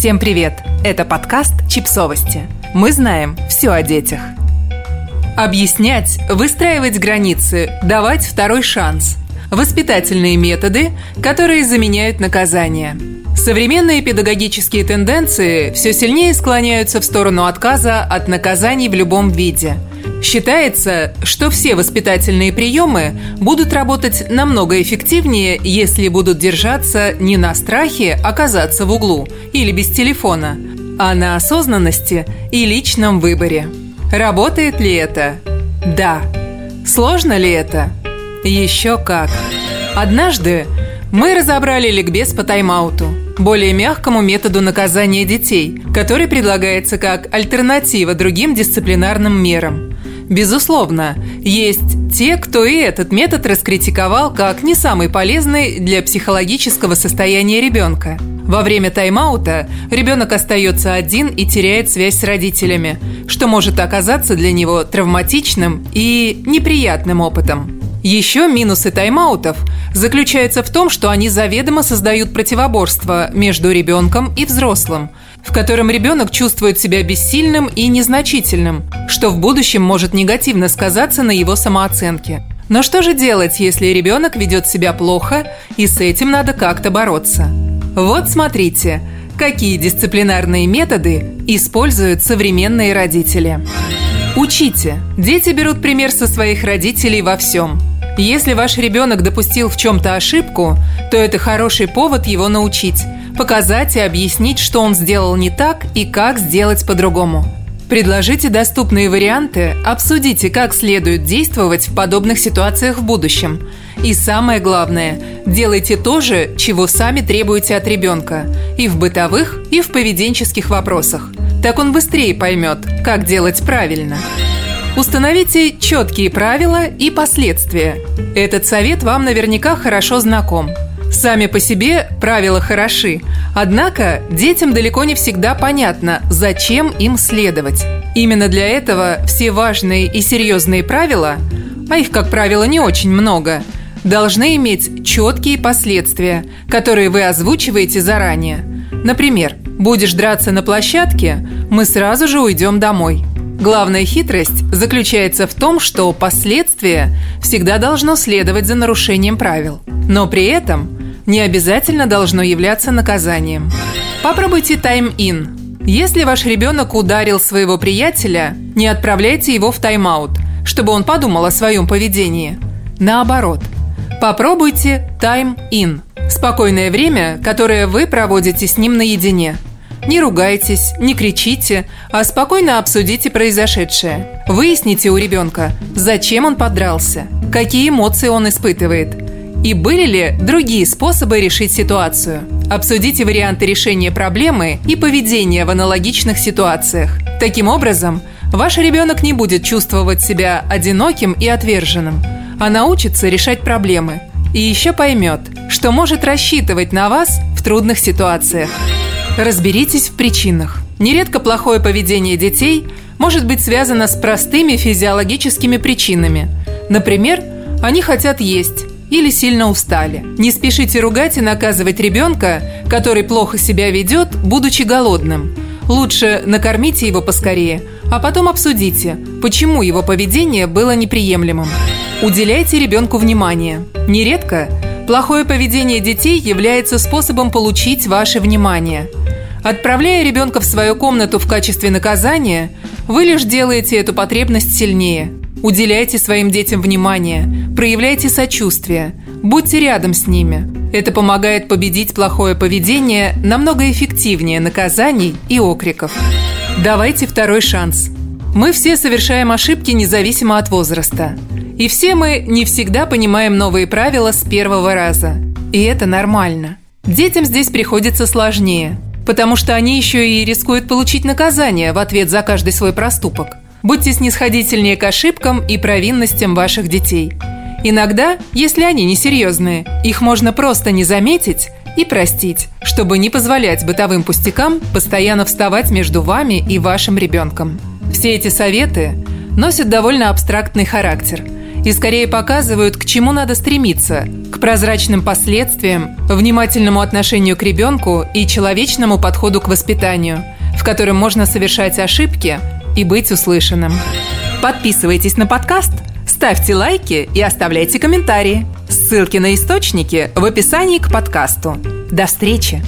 Всем привет! Это подкаст «Чипсовости». Мы знаем все о детях. Объяснять, выстраивать границы, давать второй шанс. Воспитательные методы, которые заменяют наказание. Современные педагогические тенденции все сильнее склоняются в сторону отказа от наказаний в любом виде – Считается, что все воспитательные приемы будут работать намного эффективнее, если будут держаться не на страхе оказаться в углу или без телефона, а на осознанности и личном выборе. Работает ли это? Да. Сложно ли это? Еще как. Однажды мы разобрали ликбез по тайм-ауту, более мягкому методу наказания детей, который предлагается как альтернатива другим дисциплинарным мерам. Безусловно, есть те, кто и этот метод раскритиковал как не самый полезный для психологического состояния ребенка. Во время тайм-аута ребенок остается один и теряет связь с родителями, что может оказаться для него травматичным и неприятным опытом. Еще минусы тайм-аутов заключаются в том, что они заведомо создают противоборство между ребенком и взрослым – в котором ребенок чувствует себя бессильным и незначительным, что в будущем может негативно сказаться на его самооценке. Но что же делать, если ребенок ведет себя плохо, и с этим надо как-то бороться? Вот смотрите, какие дисциплинарные методы используют современные родители. Учите. Дети берут пример со своих родителей во всем. Если ваш ребенок допустил в чем-то ошибку, то это хороший повод его научить – показать и объяснить, что он сделал не так и как сделать по-другому. Предложите доступные варианты, обсудите, как следует действовать в подобных ситуациях в будущем. И самое главное, делайте то же, чего сами требуете от ребенка, и в бытовых, и в поведенческих вопросах. Так он быстрее поймет, как делать правильно. Установите четкие правила и последствия. Этот совет вам наверняка хорошо знаком – Сами по себе правила хороши, однако детям далеко не всегда понятно, зачем им следовать. Именно для этого все важные и серьезные правила, а их, как правило, не очень много, должны иметь четкие последствия, которые вы озвучиваете заранее. Например, будешь драться на площадке, мы сразу же уйдем домой. Главная хитрость заключается в том, что последствия всегда должно следовать за нарушением правил. Но при этом не обязательно должно являться наказанием. Попробуйте тайм-ин. Если ваш ребенок ударил своего приятеля, не отправляйте его в тайм-аут, чтобы он подумал о своем поведении. Наоборот, попробуйте тайм-ин – спокойное время, которое вы проводите с ним наедине. Не ругайтесь, не кричите, а спокойно обсудите произошедшее. Выясните у ребенка, зачем он подрался, какие эмоции он испытывает – и были ли другие способы решить ситуацию? Обсудите варианты решения проблемы и поведения в аналогичных ситуациях. Таким образом, ваш ребенок не будет чувствовать себя одиноким и отверженным, а научится решать проблемы. И еще поймет, что может рассчитывать на вас в трудных ситуациях. Разберитесь в причинах. Нередко плохое поведение детей может быть связано с простыми физиологическими причинами. Например, они хотят есть, или сильно устали. Не спешите ругать и наказывать ребенка, который плохо себя ведет, будучи голодным. Лучше накормите его поскорее, а потом обсудите, почему его поведение было неприемлемым. Уделяйте ребенку внимание. Нередко плохое поведение детей является способом получить ваше внимание. Отправляя ребенка в свою комнату в качестве наказания, вы лишь делаете эту потребность сильнее – Уделяйте своим детям внимание, проявляйте сочувствие, будьте рядом с ними. Это помогает победить плохое поведение намного эффективнее наказаний и окриков. Давайте второй шанс. Мы все совершаем ошибки независимо от возраста. И все мы не всегда понимаем новые правила с первого раза. И это нормально. Детям здесь приходится сложнее, потому что они еще и рискуют получить наказание в ответ за каждый свой проступок – Будьте снисходительнее к ошибкам и провинностям ваших детей. Иногда, если они несерьезные, их можно просто не заметить и простить, чтобы не позволять бытовым пустякам постоянно вставать между вами и вашим ребенком. Все эти советы носят довольно абстрактный характер и скорее показывают, к чему надо стремиться – к прозрачным последствиям, внимательному отношению к ребенку и человечному подходу к воспитанию, в котором можно совершать ошибки и быть услышанным. Подписывайтесь на подкаст, ставьте лайки и оставляйте комментарии. Ссылки на источники в описании к подкасту. До встречи!